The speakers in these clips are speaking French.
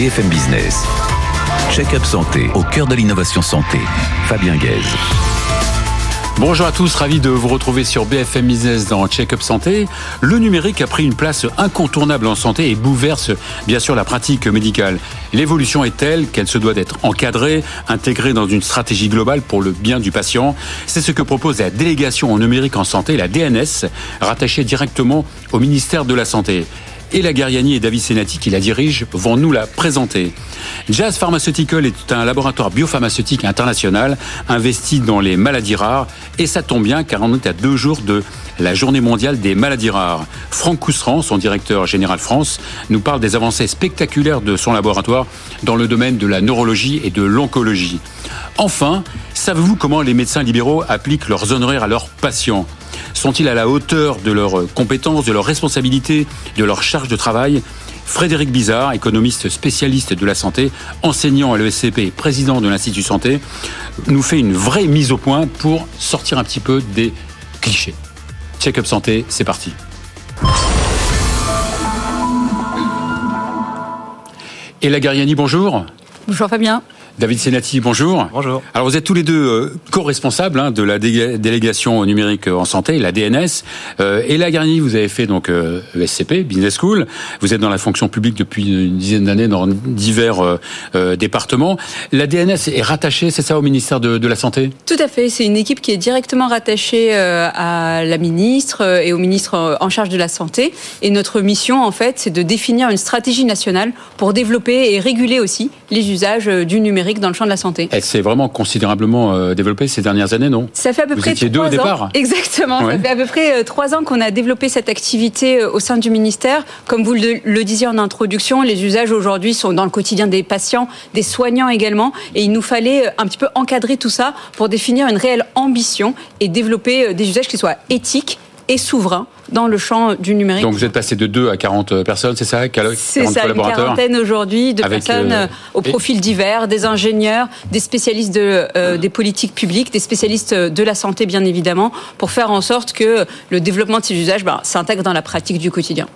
BFM Business. Check-up santé au cœur de l'innovation santé. Fabien Guèze. Bonjour à tous, ravi de vous retrouver sur BFM Business dans Check-up Santé. Le numérique a pris une place incontournable en santé et bouleverse bien sûr la pratique médicale. L'évolution est telle qu'elle se doit d'être encadrée, intégrée dans une stratégie globale pour le bien du patient. C'est ce que propose la délégation en numérique en santé, la DNS, rattachée directement au ministère de la Santé. Ella Gariani et David Senati, qui la dirigent, vont nous la présenter. Jazz Pharmaceutical est un laboratoire biopharmaceutique international investi dans les maladies rares. Et ça tombe bien car on est à deux jours de la journée mondiale des maladies rares. Franck Cousseran, son directeur général France, nous parle des avancées spectaculaires de son laboratoire dans le domaine de la neurologie et de l'oncologie. Enfin, savez-vous comment les médecins libéraux appliquent leurs honoraires à leurs patients? Sont-ils à la hauteur de leurs compétences, de leurs responsabilités, de leur charge de travail Frédéric Bizarre, économiste spécialiste de la santé, enseignant à l'ESCP et président de l'Institut Santé, nous fait une vraie mise au point pour sortir un petit peu des clichés. Check-up santé, c'est parti. Et Gariani, bonjour. Bonjour Fabien. David Senati, bonjour. Bonjour. Alors vous êtes tous les deux euh, co-responsables hein, de la délégation numérique en santé, la DNS. Euh, et la Garni, vous avez fait donc euh, ESCP, Business School. Vous êtes dans la fonction publique depuis une dizaine d'années dans divers euh, départements. La DNS est rattachée, c'est ça, au ministère de, de, la Santé? Tout à fait. C'est une équipe qui est directement rattachée à la ministre et au ministre en charge de la Santé. Et notre mission, en fait, c'est de définir une stratégie nationale pour développer et réguler aussi les usages du numérique dans le champ de la santé. Elle s'est vraiment considérablement euh, développée ces dernières années, non? Ça fait à peu Vous près étiez deux au départ. Exactement. Ça fait à peu près euh, trois ans qu'on a développé cette activité euh, au sein du ministère. Comme vous le disiez en introduction, les usages aujourd'hui sont dans le quotidien des patients, des soignants également, et il nous fallait un petit peu encadrer tout ça pour définir une réelle ambition et développer des usages qui soient éthiques et souverains dans le champ du numérique. Donc vous êtes passé de 2 à 40 personnes, c'est ça C'est ça, une quarantaine aujourd'hui de personnes euh, au profil divers, des ingénieurs, des spécialistes de, euh, des politiques publiques, des spécialistes de la santé bien évidemment, pour faire en sorte que le développement de ces usages ben, s'intègre dans la pratique du quotidien.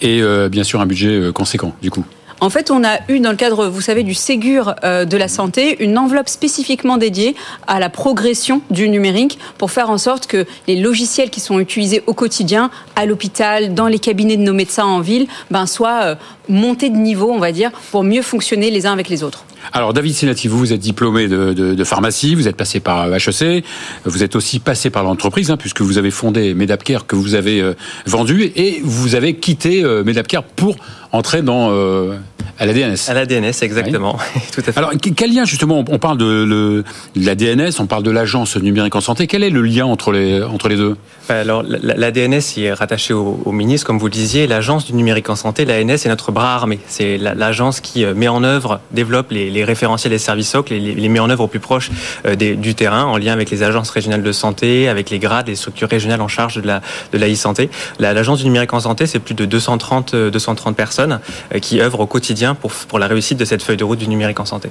Et euh, bien sûr un budget conséquent du coup. En fait, on a eu dans le cadre, vous savez, du Ségur euh, de la santé, une enveloppe spécifiquement dédiée à la progression du numérique pour faire en sorte que les logiciels qui sont utilisés au quotidien, à l'hôpital, dans les cabinets de nos médecins en ville, ben, soient euh, montés de niveau, on va dire, pour mieux fonctionner les uns avec les autres. Alors David Senati, vous, êtes diplômé de, pharmacie, vous êtes passé par HEC, vous êtes aussi passé par l'entreprise, hein, puisque vous avez fondé Medapcare que vous avez euh, vendu, et vous avez quitté euh, Medapcare pour entrer dans euh, à la DNS. À la DNS, exactement. Tout à fait. Alors, quel lien justement On parle de, le, de la DNS, on parle de l'agence numérique en santé. Quel est le lien entre les entre les deux? Alors, la, la, DNS est rattachée au, au, ministre, comme vous le disiez. L'agence du numérique en santé, l'ANS, est notre bras armé. C'est l'agence qui met en œuvre, développe les, les référentiels des services socles, les, les met en œuvre au plus proche euh, des, du terrain, en lien avec les agences régionales de santé, avec les grades, les structures régionales en charge de la de la e-santé. L'agence du numérique en santé, c'est plus de 230 230 personnes euh, qui œuvrent au quotidien pour pour la réussite de cette feuille de route du numérique en santé.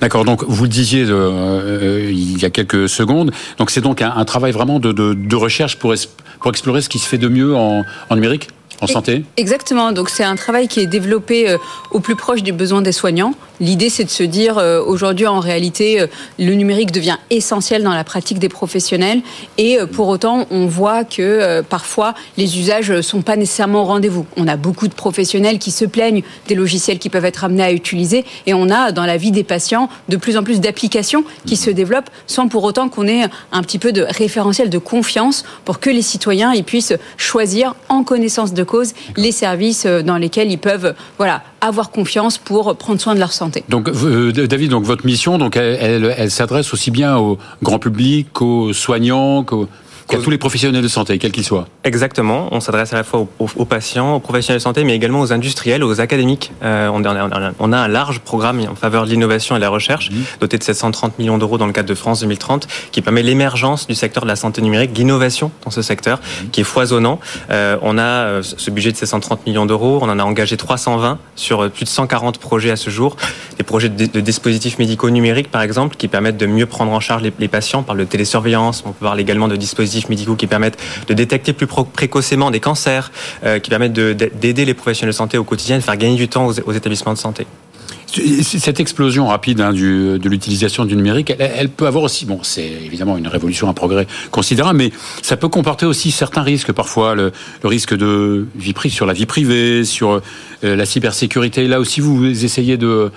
D'accord. Donc vous le disiez euh, il y a quelques secondes. Donc c'est donc un, un, travail vraiment de, de, de recherche pour, pour explorer ce qui se fait de mieux en, en numérique en santé? Exactement. Donc c'est un travail qui est développé euh, au plus proche des besoins des soignants. L'idée c'est de se dire euh, aujourd'hui en réalité euh, le numérique devient essentiel dans la pratique des professionnels. Et pour autant on voit que parfois les usages sont pas nécessairement au rendez-vous. On a beaucoup de professionnels qui se plaignent des logiciels qui peuvent être amenés à utiliser. Et on a dans la vie des patients de plus en plus d'applications qui se développent sans pour autant qu'on ait un petit peu de référentiel de confiance pour que les citoyens ils puissent choisir en connaissance de cause les services euh, dans lesquels ils peuvent voilà, avoir confiance pour prendre soin de leur santé. Donc, euh, David, donc votre mission, elle s'adresse aussi bien au grand public qu'aux soignants, qu'aux qu'à tous les professionnels de santé, quels qu'ils soient. Exactement. On s'adresse à la fois aux, aux, patients, aux professionnels de santé, mais également aux industriels, aux académiques. Euh, on, a, on, a, un large programme en faveur de l'innovation et de la recherche, mmh. doté de 730 millions d'euros dans le cadre de France 2030, qui permet l'émergence du secteur de la santé numérique, l'innovation dans ce secteur, mmh. qui est foisonnant. Euh, on a euh, ce budget de 730 millions d'euros. On en a engagé 320 sur plus de 140 projets à ce jour. Des projets de, de dispositifs médicaux numériques, par exemple, qui permettent de mieux prendre en charge les, les patients par le télésurveillance. On peut parler également de dispositifs médicaux qui permettent de détecter plus précocement des cancers, euh, qui permettent d'aider les professionnels de santé au quotidien, de faire gagner du temps aux, aux établissements de santé. Cette explosion rapide hein, du, de l'utilisation du numérique, elle, elle, peut avoir aussi, bon, c'est évidemment une révolution, un progrès considérable, mais ça peut comporter aussi certains risques. Parfois, le, le risque de vie privée sur la vie privée, sur euh, la cybersécurité. Là aussi, vous essayez de,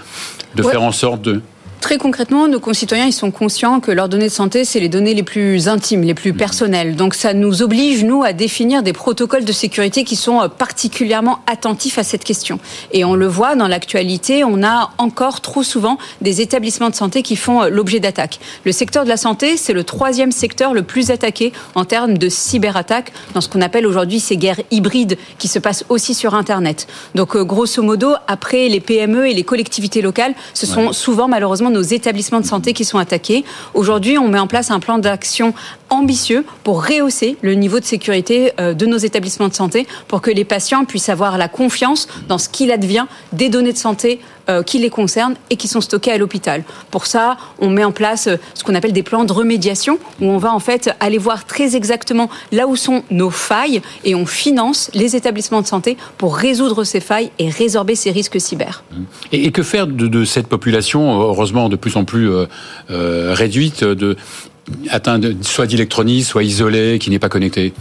de ouais. faire en sorte de Très concrètement, nos concitoyens, ils sont conscients que leurs données de santé, c'est les données les plus intimes, les plus personnelles. Donc ça nous oblige, nous, à définir des protocoles de sécurité qui sont euh, particulièrement attentifs à cette question. Et on le voit dans l'actualité, on a encore trop souvent des établissements de santé qui font euh, l'objet d'attaques. Le secteur de la santé, c'est le troisième secteur le plus attaqué en termes de cyberattaques dans ce qu'on appelle aujourd'hui ces guerres hybrides qui se passent aussi sur Internet. Donc euh, grosso modo, après les PME et les collectivités locales, ce sont ouais. souvent malheureusement nos établissements de santé qui sont attaqués. Aujourd'hui, on met en place un plan d'action ambitieux pour rehausser le niveau de sécurité euh, de nos établissements de santé pour que les patients puissent avoir la confiance dans ce qu'il advient des données de santé euh, qui les concernent et qui sont stockées à l'hôpital. Pour ça, on met en place euh, ce qu'on appelle des plans de remédiation où on va en fait aller voir très exactement là où sont nos failles et on finance les établissements de santé pour résoudre ces failles et résorber ces risques cyber. Et, que faire de, cette population, heureusement de plus en plus euh, euh, réduite, de, atteint de, soit d'électronique, soit isolée, qui n'est pas connectée?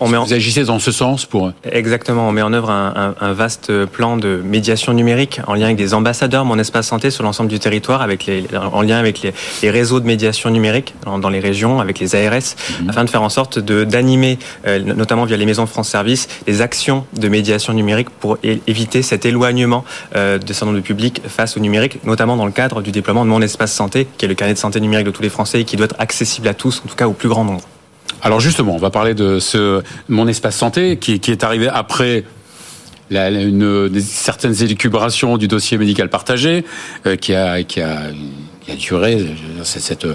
On met en... Vous agissez dans ce sens pour... Exactement, on met en œuvre un, un, un, vaste plan de médiation numérique en lien avec des ambassadeurs Mon Espace Santé sur l'ensemble du territoire, avec les, en lien avec les, les, réseaux de médiation numérique dans, dans, les régions, avec les ARS, mmh. afin de faire en sorte d'animer, euh, notamment via les maisons France Service, des actions de médiation numérique pour éviter cet éloignement euh, de certain nombre de publics face au numérique, notamment dans le cadre du déploiement de Mon Espace Santé, qui est le carnet de santé numérique de tous les Français et qui doit être accessible à tous, en tout cas au plus grand nombre. Alors justement, on va parler de ce mon espace santé qui, est arrivé après certaines élucubrations du dossier médical partagé, euh, qui, a, qui a duré cette, cette,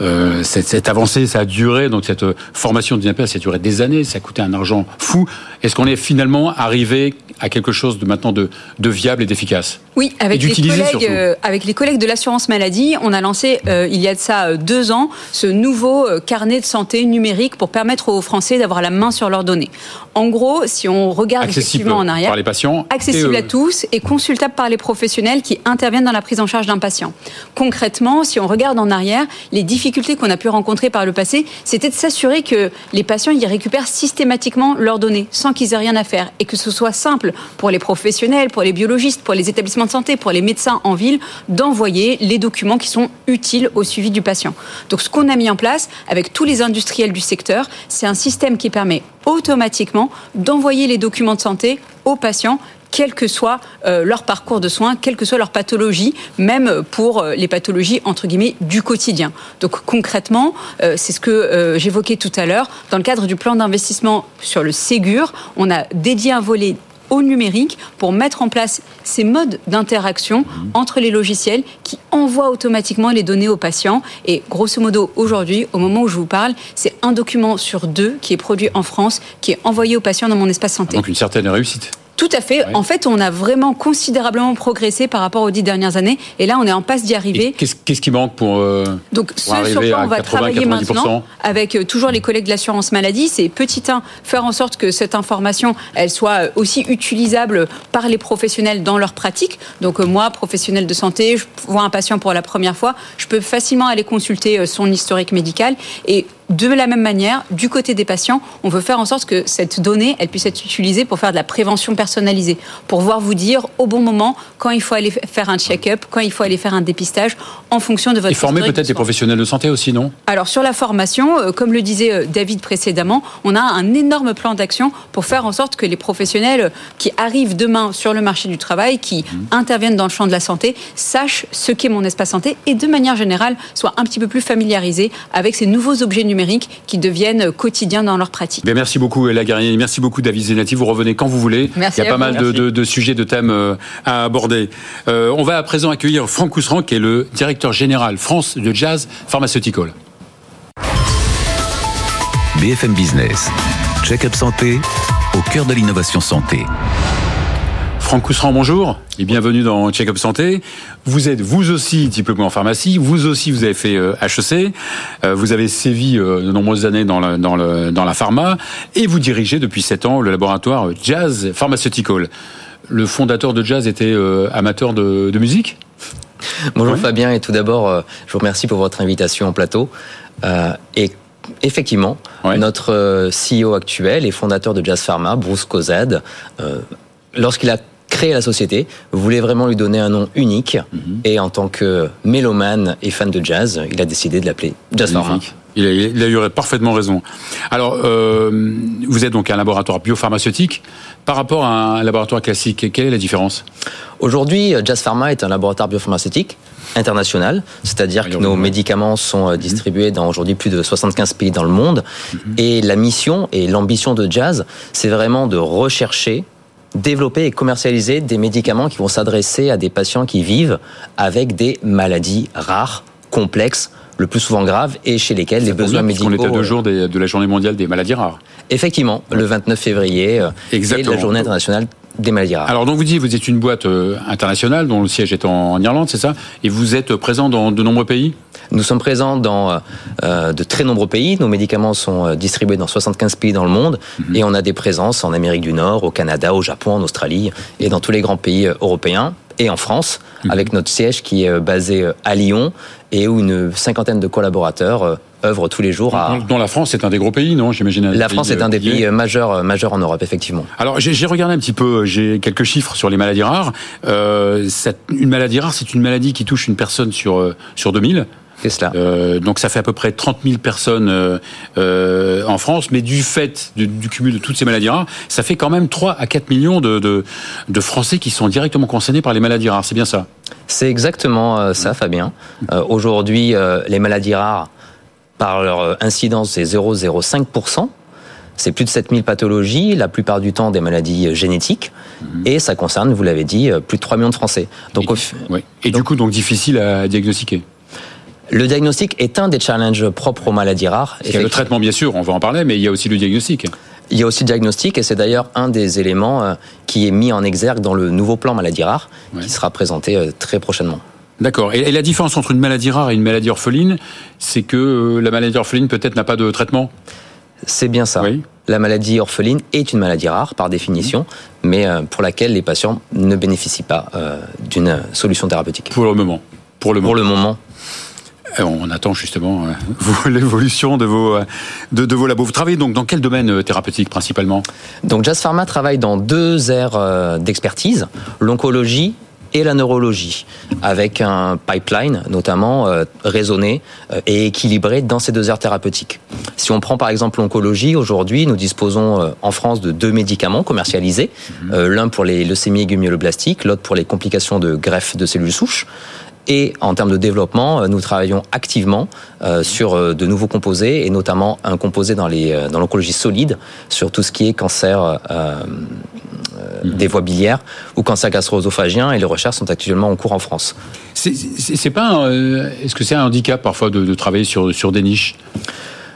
euh, cette, cette, avancée, ça a duré donc cette formation du ça a duré des années, ça a coûté un argent fou. Est-ce qu'on est finalement arrivé à quelque chose de maintenant de, de viable et d'efficace? Oui, avec les, collègues, euh, avec les collègues de l'assurance maladie, on a lancé euh, il y a de ça euh, deux ans ce nouveau euh, carnet de santé numérique pour permettre aux Français d'avoir la main sur leurs données. En gros, si on regarde accessible effectivement en arrière, par les patients, accessible à tous et consultable par les professionnels qui interviennent dans la prise en charge d'un patient. Concrètement, si on regarde en arrière, les difficultés qu'on a pu rencontrer par le passé, c'était de s'assurer que les patients y récupèrent systématiquement leurs données sans qu'ils aient rien à faire et que ce soit simple pour les professionnels, pour les biologistes, pour les établissements de santé, pour les médecins en ville, d'envoyer les documents qui sont utiles au suivi du patient. Donc ce qu'on a mis en place avec tous les industriels du secteur, c'est un système qui permet automatiquement d'envoyer les documents de santé aux patients quel que soit euh, leur parcours de soins, quelle que soit leur pathologie, même pour euh, les pathologies entre guillemets du quotidien. Donc concrètement, euh, c'est ce que j'évoquais tout à l'heure, dans le cadre du plan d'investissement sur le Ségur, on a dédié un volet au numérique pour mettre en place ces modes d'interaction mmh. entre les logiciels qui envoient automatiquement les données aux patients. Et grosso modo, aujourd'hui, au moment où je vous parle, c'est un document sur deux qui est produit en France, qui est envoyé aux patients dans mon espace santé. Donc une certaine réussite. Tout à fait. Ouais. En fait, on a vraiment considérablement progressé par rapport aux dix dernières années. Et là, on est en passe d'y arriver. Qu'est-ce qu qui manque pour. Euh, Donc, ce sur quoi on va 80, travailler 90%. maintenant, avec euh, toujours les collègues de l'assurance maladie, c'est petit 1, faire en sorte que cette information, elle soit euh, aussi utilisable par les professionnels dans leur pratique. Donc, euh, moi, professionnel de santé, je vois un patient pour la première fois, je peux facilement aller consulter son historique médical. Et de la même manière, du côté des patients, on veut faire en sorte que cette donnée, elle puisse être utilisée pour faire de la prévention personnalisée, pour voir vous dire au bon moment quand il faut aller faire un check-up, quand il faut aller faire un dépistage, en fonction de votre. Et former peut-être des professionnels de santé aussi, non? Alors sur la formation, euh, comme le disait euh, David précédemment, on a un énorme plan d'action pour faire en sorte que les professionnels qui arrivent demain sur le marché du travail, qui mmh. interviennent dans le champ de la santé, sachent ce qu'est mon espace santé et de manière générale soient un petit peu plus familiarisés avec ces nouveaux objets numériques qui deviennent quotidiens dans leur pratique. Bien, merci beaucoup, Ella Garnier. Merci beaucoup, David Zenati. Vous revenez quand vous voulez. Merci Il y a pas mal de, de, de, sujets, de thèmes euh, à aborder. Euh, on va à présent accueillir Franck Cousseran, qui est le directeur général France de Jazz Pharmaceutical. BFM Business. Check-up santé au cœur de l'innovation santé. Franck Cousseran, bonjour. Et bienvenue dans Check-up Santé. Vous êtes vous aussi diplômé en pharmacie, vous aussi vous avez fait euh, HEC, euh, vous avez sévi euh, de nombreuses années dans, le, dans, le, dans la pharma. Et vous dirigez depuis 7 ans le laboratoire Jazz Pharmaceutical. le fondateur de jazz était amateur de, musique? Bonjour Fabien, et tout d'abord, je vous remercie pour votre invitation au plateau. et effectivement, notre CEO actuel et fondateur de Jazz Pharma, Bruce Cozad, lorsqu'il a créé la société, voulait vraiment lui donner un nom unique. Mhm. Et en tant que mélomane et fan de jazz, il a décidé de l'appeler Jazz Pharma. Il a, il a, eu parfaitement raison. Alors, euh, vous êtes donc un laboratoire biopharmaceutique. Par rapport à un laboratoire classique, quelle est la différence? Aujourd'hui, Jazz Pharma est un laboratoire biopharmaceutique international, c'est-à-dire que nos médicaments sont euh, distribués dans aujourd'hui plus de 75 pays dans le monde. Mhm. Et la mission et l'ambition de Jazz, c'est vraiment de rechercher développer et commercialiser des médicaments qui vont s'adresser à des patients qui vivent avec des maladies rares, complexes, le plus souvent graves et chez lesquels les besoins médicaux. On était deux jours de la journée mondiale des maladies rares. Effectivement, le 29 février euh, est la journée internationale des. Alors donc vous dites vous êtes une boîte euh, internationale dont le siège est en, Irlande, c'est ça? Et vous êtes présent dans de nombreux pays? Nous sommes présents dans euh, de très nombreux pays. Nos médicaments sont distribués dans 75 pays dans le monde mhm. et on a des présences en Amérique du Nord, au Canada, au Japon, en Australie et dans tous les grands pays européens et en France, mhm. avec notre siège qui est basé à Lyon et où une cinquantaine de collaborateurs œuvre tous les jours à... Dont la France est un des gros pays, non J'imagine. La France est un des pays majeurs, majeurs en Europe, effectivement. Alors j'ai regardé un petit peu, j'ai quelques chiffres sur les maladies rares. Euh, une maladie rare, c'est une maladie qui touche une personne sur, euh, sur 2000. C'est cela. Euh, donc ça fait à peu près 30 000 personnes euh, euh, en France, mais du fait du, du, cumul de toutes ces maladies rares, ça fait quand même 3 à 4 millions de, de, de Français qui sont directement concernés par les maladies rares. C'est bien ça? C'est exactement ça, Fabien. Aujourd'hui, les maladies rares par leur euh, incidence, c'est 0,05%. C'est plus de 7000 pathologies, la plupart du temps des maladies euh, génétiques, mhm. et ça concerne, vous l'avez dit, euh, plus de 3 millions de Français. Donc, et, du coup, donc difficile à diagnostiquer le diagnostic est un des challenges propres aux maladies rares. Il y a le traitement, bien sûr, on va en parler, mais il y a aussi le diagnostic. Il y a aussi le diagnostic, et c'est d'ailleurs un des éléments qui est mis en exergue dans le nouveau plan maladies rares, qui sera présenté très prochainement. D'accord. Et la différence entre une maladie rare et une maladie orpheline, c'est que euh, la maladie orpheline peut-être n'a pas de traitement? C'est bien ça. La maladie orpheline est une maladie rare par définition, mais euh, pour laquelle les patients ne bénéficient pas euh, d'une solution thérapeutique. Pour le moment. Pour le, pour le moment. On attend justement l'évolution de vos, de, de, vos labos. Vous travaillez donc dans quel domaine thérapeutique principalement? Donc Jazz Pharma travaille dans deux aires d'expertise, l'oncologie et la neurologie, avec un pipeline notamment euh, raisonné euh, et équilibré dans ces deux aires thérapeutiques. Si on prend par exemple l'oncologie, aujourd'hui nous disposons euh, en France de deux médicaments commercialisés, mhm. l'un pour les leucémies aiguës myéloblastiques, l'autre pour les complications de greffe de cellules souches. Et en termes de développement, nous travaillons activement sur de nouveaux composés et notamment un composé dans les dans l'oncologie solide sur tout ce qui est cancer Mhm. des voies biliaires ou cancer gastro-œsophagien et les recherches sont actuellement en cours en France. C'est pas euh, est-ce que c'est un handicap parfois de, travailler sur, sur des niches?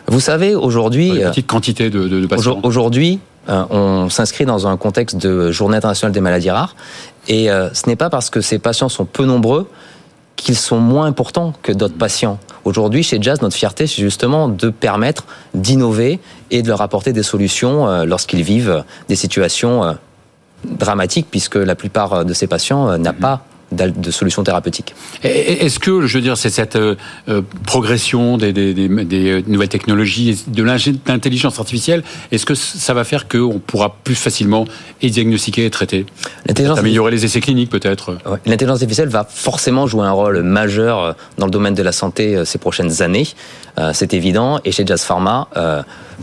Vous savez, aujourd'hui... Une euh, petite quantité de, de patients. Aujourd'hui, euh, on s'inscrit dans un contexte de journée internationale des maladies rares et ce n'est pas parce que ces patients sont peu nombreux qu'ils sont moins importants que d'autres patients. Aujourd'hui, chez Jazz, notre fierté, c'est justement de permettre d'innover et de leur apporter des solutions lorsqu'ils vivent des situations dramatique puisque la plupart de ces patients euh, n'ont mhm. pas de solution thérapeutique. Est-ce que, je veux dire, c'est cette euh, euh, progression des, nouvelles technologies, de l'intelligence artificielle, est-ce que ça va faire qu'on pourra plus facilement et diagnostiquer et traiter Améliorer les essais cliniques peut-être. L'intelligence artificielle va forcément jouer un rôle majeur dans le domaine de la santé ces prochaines années, c'est évident, et chez Jazz Pharma,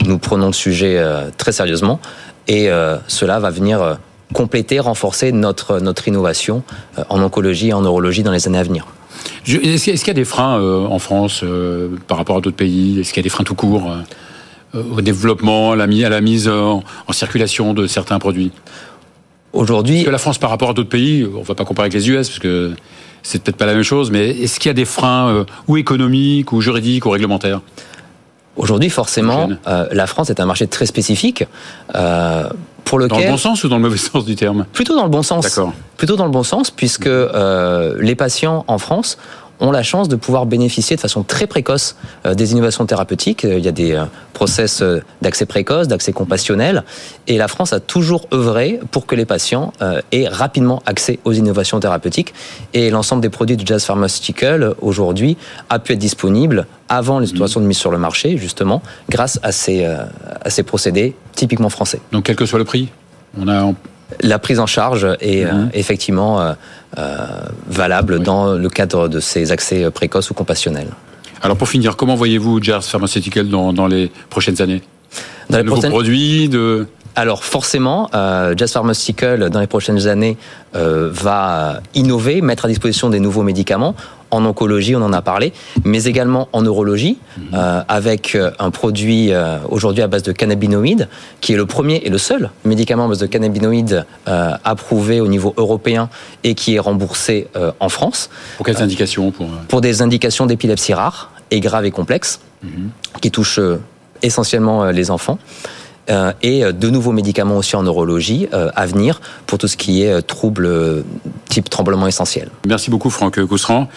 nous prenons le sujet très sérieusement, et cela va venir compléter, renforcer notre, notre innovation euh, en oncologie et en neurologie dans les années à venir. Est-ce qu'il y a des freins euh, en France euh, par rapport à d'autres pays? Est-ce qu'il y a des freins tout court au développement, à la, mise en, circulation de certains produits? Aujourd'hui, Est-ce que la France par rapport à d'autres pays, on ne va pas comparer avec les US parce que c'est peut-être pas la même chose, mais est-ce qu'il y a des freins ou économiques ou juridiques ou réglementaires? Aujourd'hui, forcément, la France est un marché très spécifique pour lequel... Dans le bon sens ou dans le mauvais sens du terme Plutôt dans le bon sens. D'accord. Plutôt dans le bon sens, puisque euh, les patients en France ont la chance de pouvoir bénéficier de façon très précoce des innovations thérapeutiques. Il y a des process d'accès précoce, d'accès compassionnel, et la France a toujours œuvré pour que les patients aient rapidement accès aux innovations thérapeutiques. Et l'ensemble des produits de Jazz Pharmaceutical aujourd'hui a pu être disponible avant les situations de mise sur le marché, justement, grâce à ces, à ces procédés typiquement français. Donc quel que soit le prix on a la prise en charge est mhm. effectivement valable dans le cadre de ces accès précoces ou compassionnels. Alors pour finir, comment voyez-vous Jazz Pharmaceutical dans, dans les prochaines années? Dans les prochaines... produits de alors forcément, euh, Jazz Pharmaceutical dans les prochaines années euh, va innover, mettre à disposition des nouveaux médicaments en oncologie, on en a parlé, mais également en neurologie, mhm. euh, avec euh, un produit euh, aujourd'hui à base de cannabinoïdes, qui est le premier et le seul médicament à base de cannabinoïdes approuvé au niveau européen et qui est remboursé en France. Pour quelles indications pour... pour des indications d'épilepsie rare et grave et complexe, mhm. qui touchent essentiellement les enfants. Et de nouveaux médicaments aussi en neurologie à venir pour tout ce qui est troubles type tremblement essentiel. Merci beaucoup Franck Cousseran.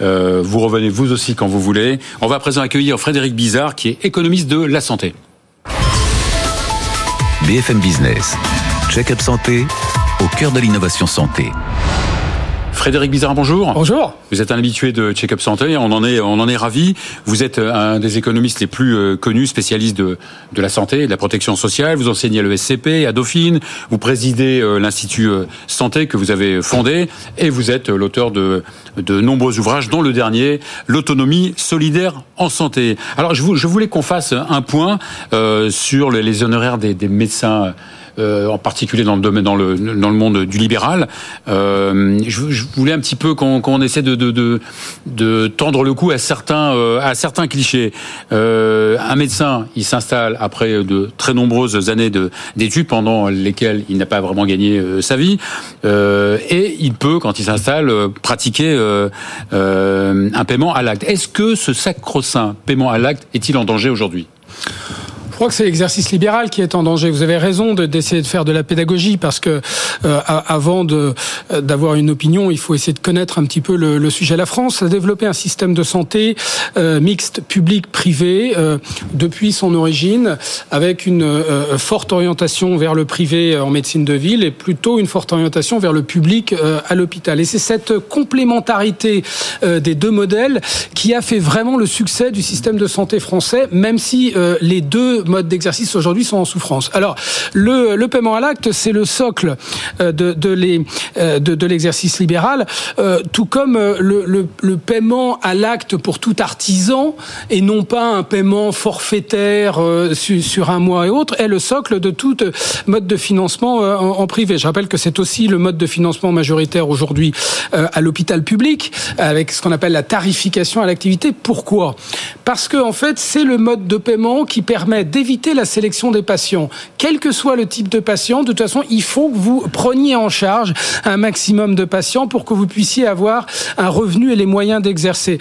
Euh, vous revenez vous aussi quand vous voulez. On va à présent accueillir Frédéric Bizarre, qui est économiste de la santé. BFM Business, check-up santé, au cœur de l'innovation santé. Frédéric Bizarre, bonjour. Bonjour. Vous êtes un habitué de Check-up Santé, on en est, on en est ravi. Vous êtes un des économistes les plus euh, connus, spécialistes de, de la santé, de la protection sociale. Vous enseignez à l'ESCP, à Dauphine. Vous présidez euh, l'Institut euh, Santé que vous avez fondé et vous êtes l'auteur de, de nombreux ouvrages, dont le dernier, L'autonomie solidaire en santé. Alors, je, voulais qu'on fasse un point sur les honoraires des, des médecins euh, en particulier dans le domaine, dans le, dans le monde du libéral. Euh, je, je, voulais un petit peu qu'on essaie de, de, de, de, tendre le cou à certains, euh, à certains clichés. un médecin, il s'installe après de très nombreuses années d'études pendant lesquelles il n'a pas vraiment gagné sa vie, et il peut, quand il s'installe, pratiquer un paiement à l'acte. Est-ce que ce sacro-saint paiement à l'acte est-il en danger aujourd'hui? Crois que c'est l'exercice libéral qui est en danger. Vous avez raison d'essayer de, faire de la pédagogie parce que euh, avant euh, d'avoir une opinion, il faut essayer de connaître un petit peu le, le sujet. La France a développé un système de santé euh, mixte public-privé euh, depuis son origine, avec une euh, forte orientation vers le privé en médecine de ville et plutôt une forte orientation vers le public à l'hôpital. Et c'est cette complémentarité des deux modèles qui a fait vraiment le succès du système de santé français, même si les deux modes d'exercice aujourd'hui sont en souffrance. Alors, le, le paiement à l'acte, c'est le socle euh, de, de, les, euh, de, de l'exercice libéral, euh, tout comme le, le, le paiement à l'acte pour tout artisan et non pas un paiement forfaitaire sur, sur, un mois et autre est le socle de tout mode de financement en, en privé. Je rappelle que c'est aussi le mode de financement majoritaire aujourd'hui à l'hôpital public avec ce qu'on appelle la tarification à l'activité. Pourquoi? Parce que en fait, c'est le mode de paiement qui permet d'éviter la sélection des patients. Quel que soit le type de patient, de toute façon, il faut que vous preniez en charge un maximum de patients pour que vous puissiez avoir un revenu et les moyens d'exercer.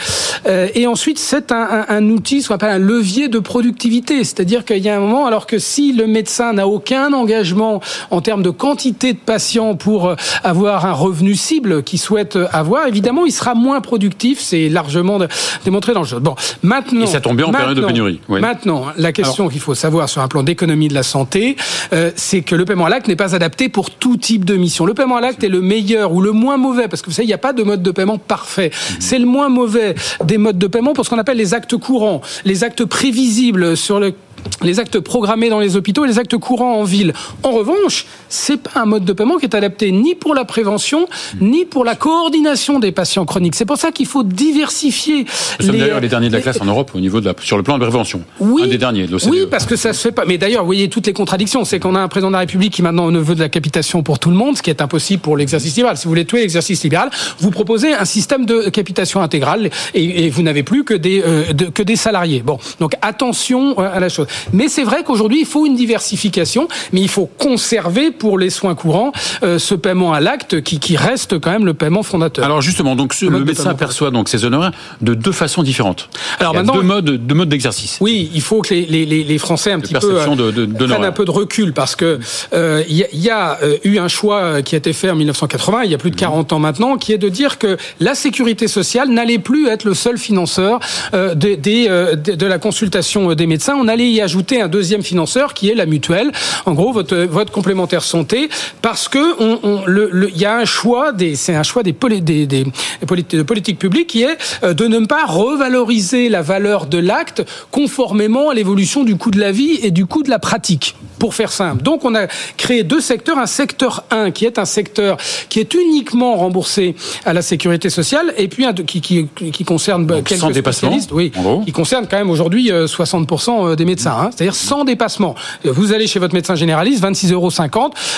Euh, et ensuite, c'est un, un, un, outil, ce qu'on appelle un levier de productivité. C'est-à-dire qu'il y a un moment, alors que si le médecin n'a aucun engagement en termes de quantité de patients pour avoir un revenu cible qu'il souhaite avoir, évidemment, il sera moins productif. C'est largement démontré dans le jeu. Bon, maintenant. Et ça tombe bien en période de pénurie. Maintenant, la question qu'il faut savoir sur un plan d'économie de la santé, euh, c'est que le paiement à l'acte n'est pas adapté pour tout type de mission. Le paiement à l'acte est le meilleur ou le moins mauvais, parce que vous savez, il n'y a pas de mode de paiement parfait. Mhm. C'est le moins mauvais des modes de paiement pour ce qu'on appelle les actes courants, les actes prévisibles sur le les actes programmés dans les hôpitaux et les actes courants en ville. En revanche, c'est pas un mode de paiement qui est adapté ni pour la prévention ni pour la coordination des patients chroniques. C'est pour ça qu'il faut diversifier. Nous sommes d'ailleurs les derniers de la classe en Europe au niveau de la, sur le plan de prévention. Oui, un des derniers. De oui, parce que ça se fait pas. Mais d'ailleurs, vous voyez toutes les contradictions. C'est qu'on a un président de la République qui maintenant ne veut de la capitation pour tout le monde, ce qui est impossible pour l'exercice libéral. Si vous voulez tuer l'exercice libéral, vous proposez un système de capitation intégrale et, et vous n'avez plus que des euh, de, que des salariés. Bon, donc attention euh, à la chose. Mais c'est vrai qu'aujourd'hui, il faut une diversification, mais il faut conserver pour les soins courants ce paiement à l'acte qui, qui reste quand même le paiement fondateur. Alors justement, donc le, médecin perçoit donc ses honoraires de deux façons différentes. Alors il y a deux modes, deux modes d'exercice. Oui, il faut que les, les, les Français un petit peu de, de, prennent un peu de recul parce que il y, y, a eu un choix qui a été fait en 1980, il y a plus de 40 ans maintenant, qui est de dire que la sécurité sociale n'allait plus être le seul financeur euh, des, des, euh, de la consultation des médecins. On allait y ajouter un deuxième financeur qui est la mutuelle. En gros, votre, votre complémentaire santé, parce que on, on, le, il y a un choix des, c'est un choix des, des, des, des politiques publiques qui est euh, de ne pas revaloriser la valeur de l'acte conformément à l'évolution du coût de la vie et du coût de la pratique. Pour faire simple. Donc, on a créé deux secteurs. Un secteur 1 qui est un secteur qui est uniquement remboursé à la sécurité sociale et puis un qui, qui, qui concerne Donc, quelques sans spécialistes, oui, qui concerne quand même aujourd'hui 60% euh, des médecins, hein, c'est-à-dire sans dépassement. Vous allez chez votre médecin généraliste, 26,50 euros.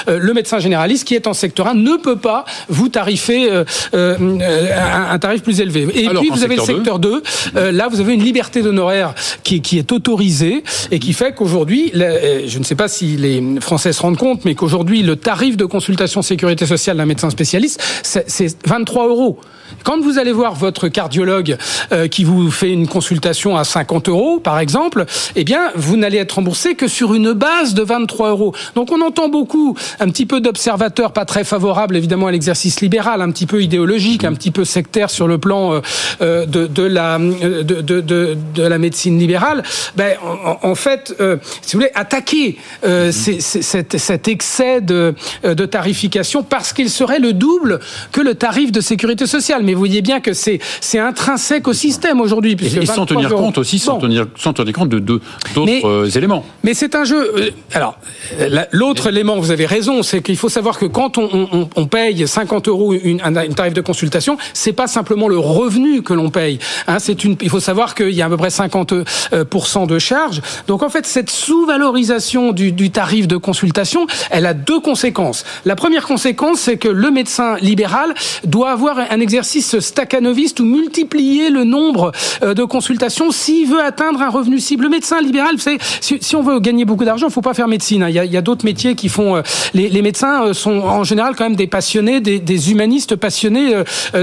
Le médecin généraliste qui est en secteur 1 ne peut pas vous tarifer euh, euh, un tarif plus élevé. Et Alors, puis vous avez le secteur 2. Euh, là, vous avez une liberté d'honoraire qui, qui est autorisée et qui fait qu'aujourd'hui, je ne sais pas si les Français se rendent compte, mais qu'aujourd'hui, le tarif de consultation sécurité sociale d'un médecin spécialiste, c'est 23 euros. Quand vous allez voir votre cardiologue euh, qui vous fait une consultation à 50 euros, par exemple, eh bien, vous n'allez être remboursé que sur une base de 23 euros. Donc, on entend beaucoup, un petit peu d'observateurs pas très favorables, évidemment, à l'exercice libéral, un petit peu idéologique, un petit peu sectaire sur le plan euh, euh de, de, la de, de, de, de, la médecine libérale. Ben, en, en fait, euh, si vous voulez, attaquer euh, cet, cet excès de, de tarification parce qu'il serait le double que le tarif de sécurité sociale mais vous voyez bien que c'est c'est intrinsèque au système aujourd'hui. Et, sans tenir compte aussi, sans, tenir, sans tenir compte de d'autres euh, éléments. Mais c'est un jeu. Euh, alors, l'autre élément, vous avez raison, c'est qu'il faut savoir que quand on, on, on paye 50 euros une, un, tarif de consultation, c'est pas simplement le revenu que l'on paye. Hein, c'est une. Il faut savoir qu'il y a à peu près 50 euh, de charges. Donc en fait, cette sous-valorisation du, du tarif de consultation, elle a deux conséquences. La première conséquence, c'est que le médecin libéral doit avoir un exercice staccanoviste ou multiplier le nombre de consultations s'il veut atteindre un revenu cible. Le médecin libéral, vous savez, si, on veut gagner beaucoup d'argent, il faut pas faire médecine. Hein. Il y a, y a d'autres métiers qui font. Euh, les, les, médecins euh, sont en général quand même des passionnés, des, des humanistes passionnés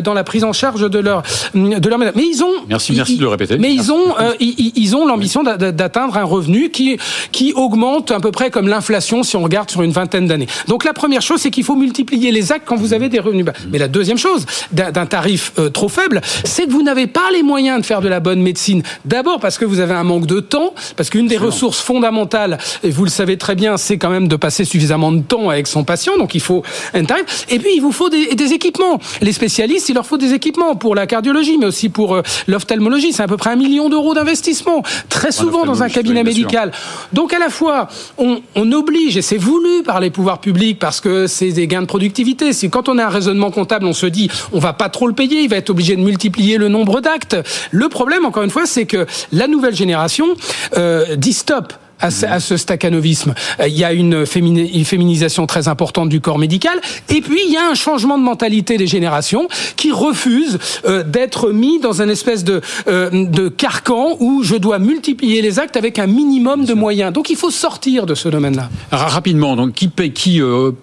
dans la prise en charge de leur de leur. Mais ils ont. Merci, merci de le répéter. Mais ils ont ils, ils, ont l'ambition d'atteindre un revenu qui qui augmente à peu près comme l'inflation si on regarde sur une vingtaine d'années. Donc la première chose, c'est qu'il faut multiplier les actes quand vous avez des revenus bas. Mais la deuxième chose, d'un tarif euh, trop faible, c'est que vous n'avez pas les moyens de faire de la bonne médecine. D'abord parce que vous avez un manque de temps, parce qu'une des ressources fondamentales, et vous le savez très bien, c'est quand même de passer suffisamment de temps avec son patient, donc il faut un tarif. Et puis il vous faut des, des équipements. Les spécialistes, il leur faut des équipements pour la cardiologie, mais aussi pour euh, l'ophtalmologie. C'est à peu près un million d'euros d'investissement, très souvent dans un cabinet médical. Donc à la fois, on, on oblige, et c'est voulu par les pouvoirs publics, parce que c'est des gains de productivité. Quand on a un raisonnement comptable, on se dit, on va pas trop le payer, il va être obligé de multiplier le nombre d'actes. Le problème, encore une fois, c'est que la nouvelle génération euh, dit stop à ce, à ce staccanovisme. Euh, il y a une, féminisation très importante du corps médical, et puis il y a un changement de mentalité des générations qui refusent euh, d'être mis dans un espèce de, euh, de carcan où je dois multiplier les actes avec un minimum de moyens. Donc il faut sortir de ce domaine-là. Rapidement, donc qui paye, qui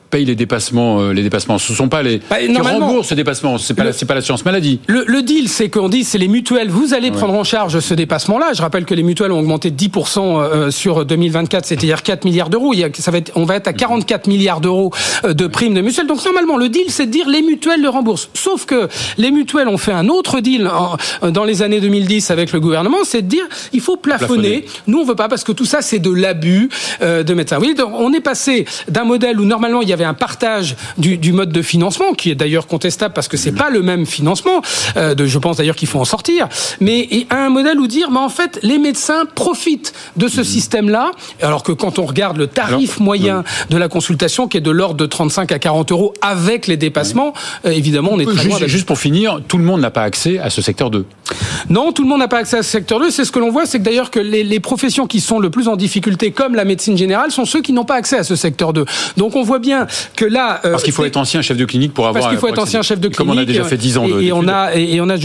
paye les dépassements Les dépassements, ce sont pas les bah, qui remboursent ces dépassements. C'est pas, c'est pas l'assurance maladie. Le, le deal, c'est qu'on dit, c'est les mutuelles. Vous allez prendre en charge ce dépassement-là. Je rappelle que les mutuelles ont augmenté de 10% sur 2024, c'est-à-dire 4 milliards d'euros. Ça va être, on va être à 44 milliards d'euros euh, de primes de mutuelles. Donc normalement, le deal, c'est de dire les mutuelles le remboursent. Sauf que les mutuelles ont fait un autre deal dans les années 2010 avec le gouvernement, c'est de dire il faut plafonner. Nous, on veut pas parce que tout ça, c'est de l'abus euh, de médecins. Oui, donc on est passé d'un modèle où normalement il y avait un partage du, du mode de financement, qui est d'ailleurs contestable parce que c'est pas le même financement. Euh, de, je pense d'ailleurs qu'il faut en sortir. Mais à un modèle où dire, mais en fait, les médecins profitent de ce système-là alors que quand on regarde le tarif moyen de la consultation, qui est de l'ordre de 35 à 40 euros avec les dépassements, euh, évidemment, on est très juste, juste pour finir, tout le monde n'a pas accès à ce secteur 2. Non, tout le monde n'a pas accès à ce secteur 2. C'est ce que l'on voit, c'est que d'ailleurs que les, les, professions qui sont le plus en difficulté, comme la médecine générale, sont ceux qui n'ont pas accès à ce secteur 2. Donc on voit bien que là... Euh, parce qu'il faut être ancien chef de clinique pour avoir... Parce qu'il faut être ancien chef de clinique. Comme on a déjà fait 10 ans. Et, et on a, et, on a.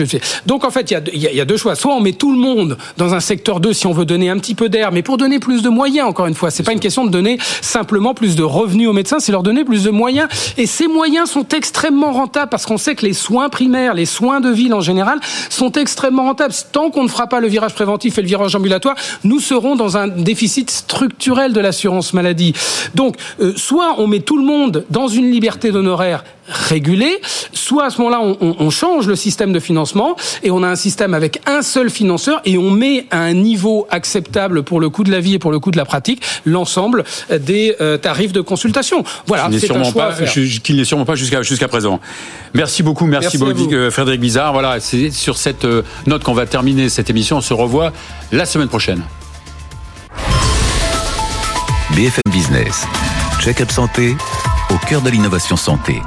Donc en fait, il y a, y a deux choix. Soit on met tout le monde dans un secteur 2 si on veut donner un petit peu d'air, mais pour donner plus de moyens. Encore une fois, c'est pas une question de donner simplement plus de revenus aux médecins, c'est leur donner plus de moyens. Et ces moyens sont extrêmement rentables parce qu'on sait que les soins primaires, les soins de ville en général, sont extrêmement rentables. Tant qu'on ne fera pas le virage préventif et le virage ambulatoire, nous serons dans un déficit structurel de l'assurance maladie. Donc, euh, soit on met tout le monde dans une liberté d'honoraires régulée, soit à ce moment-là on, on, on, change le système de financement et on a un système avec un seul financeur et on met à un niveau acceptable pour le coût de la vie et pour le coût de la pratique l'ensemble des euh, tarifs de consultation. Voilà, c'est un choix qui n'est sûrement pas jusqu'à jusqu'à présent. Merci beaucoup, merci, merci beaucoup, Frédéric Bizarre. Voilà, c'est sur cette euh, note qu'on va terminer cette émission. On se revoit la semaine prochaine. BFM Business, check-up santé au cœur de l'innovation santé.